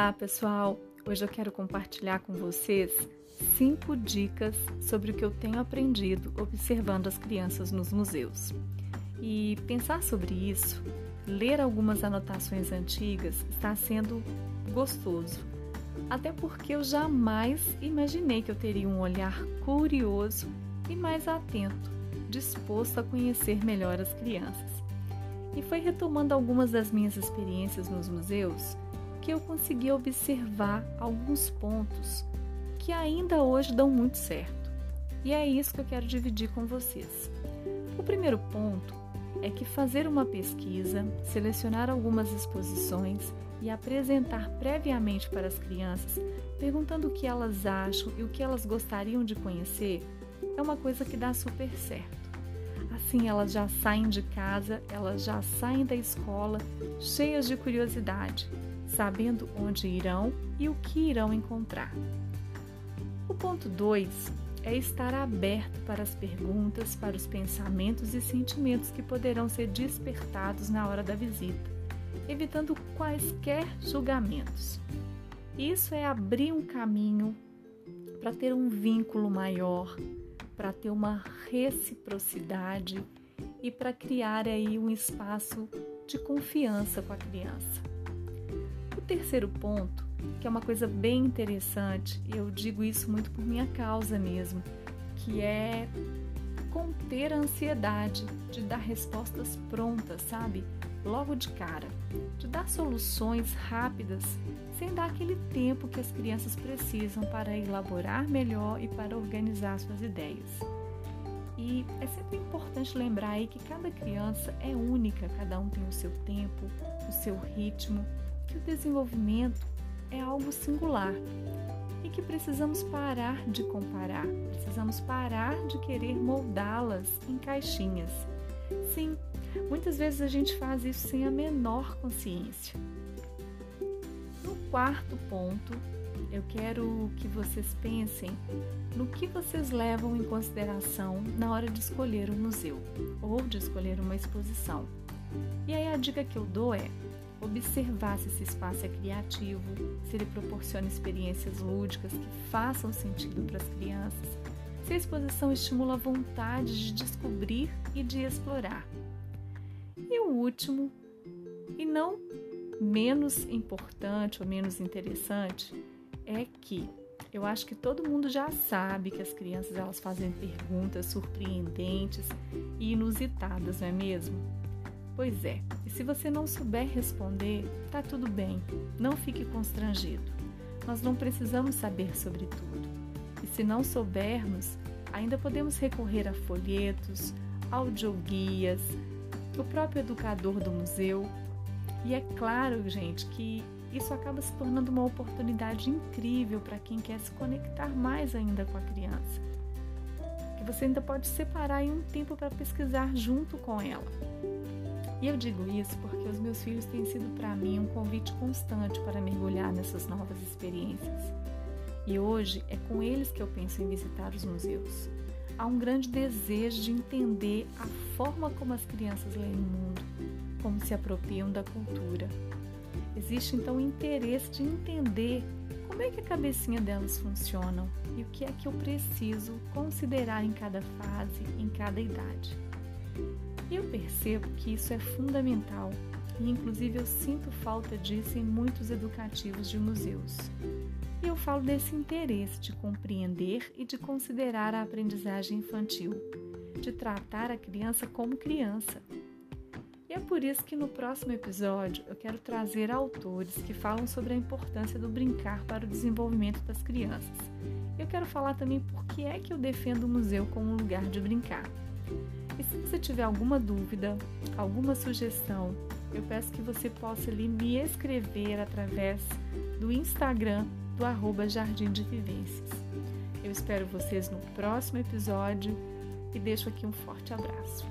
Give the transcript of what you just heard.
Olá, pessoal! Hoje eu quero compartilhar com vocês cinco dicas sobre o que eu tenho aprendido observando as crianças nos museus. E pensar sobre isso, ler algumas anotações antigas, está sendo gostoso. Até porque eu jamais imaginei que eu teria um olhar curioso e mais atento, disposto a conhecer melhor as crianças. E foi retomando algumas das minhas experiências nos museus que eu consegui observar alguns pontos que ainda hoje dão muito certo. E é isso que eu quero dividir com vocês. O primeiro ponto é que fazer uma pesquisa, selecionar algumas exposições e apresentar previamente para as crianças, perguntando o que elas acham e o que elas gostariam de conhecer, é uma coisa que dá super certo. Assim elas já saem de casa, elas já saem da escola cheias de curiosidade sabendo onde irão e o que irão encontrar. O ponto 2 é estar aberto para as perguntas, para os pensamentos e sentimentos que poderão ser despertados na hora da visita, evitando quaisquer julgamentos. Isso é abrir um caminho para ter um vínculo maior, para ter uma reciprocidade e para criar aí um espaço de confiança com a criança. O terceiro ponto, que é uma coisa bem interessante, e eu digo isso muito por minha causa mesmo, que é conter a ansiedade de dar respostas prontas, sabe? Logo de cara, de dar soluções rápidas, sem dar aquele tempo que as crianças precisam para elaborar melhor e para organizar suas ideias. E é sempre importante lembrar aí que cada criança é única, cada um tem o seu tempo, o seu ritmo que o desenvolvimento é algo singular e que precisamos parar de comparar, precisamos parar de querer moldá-las em caixinhas. Sim, muitas vezes a gente faz isso sem a menor consciência. No quarto ponto, eu quero que vocês pensem no que vocês levam em consideração na hora de escolher um museu ou de escolher uma exposição. E aí a dica que eu dou é: observar se esse espaço é criativo, se ele proporciona experiências lúdicas que façam sentido para as crianças, se a exposição estimula a vontade de descobrir e de explorar. E o último, e não menos importante ou menos interessante, é que eu acho que todo mundo já sabe que as crianças elas fazem perguntas surpreendentes e inusitadas, não é mesmo? Pois é, e se você não souber responder, tá tudo bem, não fique constrangido. Nós não precisamos saber sobre tudo. E se não soubermos, ainda podemos recorrer a folhetos, audioguias, o próprio educador do museu. E é claro, gente, que isso acaba se tornando uma oportunidade incrível para quem quer se conectar mais ainda com a criança. Que você ainda pode separar um tempo para pesquisar junto com ela. E eu digo isso porque os meus filhos têm sido para mim um convite constante para mergulhar nessas novas experiências. E hoje é com eles que eu penso em visitar os museus. Há um grande desejo de entender a forma como as crianças leem o mundo, como se apropriam da cultura. Existe então o interesse de entender como é que a cabecinha delas funciona e o que é que eu preciso considerar em cada fase, em cada idade. E eu percebo que isso é fundamental e, inclusive, eu sinto falta disso em muitos educativos de museus. E eu falo desse interesse de compreender e de considerar a aprendizagem infantil, de tratar a criança como criança. E é por isso que no próximo episódio eu quero trazer autores que falam sobre a importância do brincar para o desenvolvimento das crianças. Eu quero falar também por que é que eu defendo o museu como um lugar de brincar. E se você tiver alguma dúvida, alguma sugestão, eu peço que você possa ali me escrever através do Instagram do arroba Jardim de Vivências. Eu espero vocês no próximo episódio e deixo aqui um forte abraço.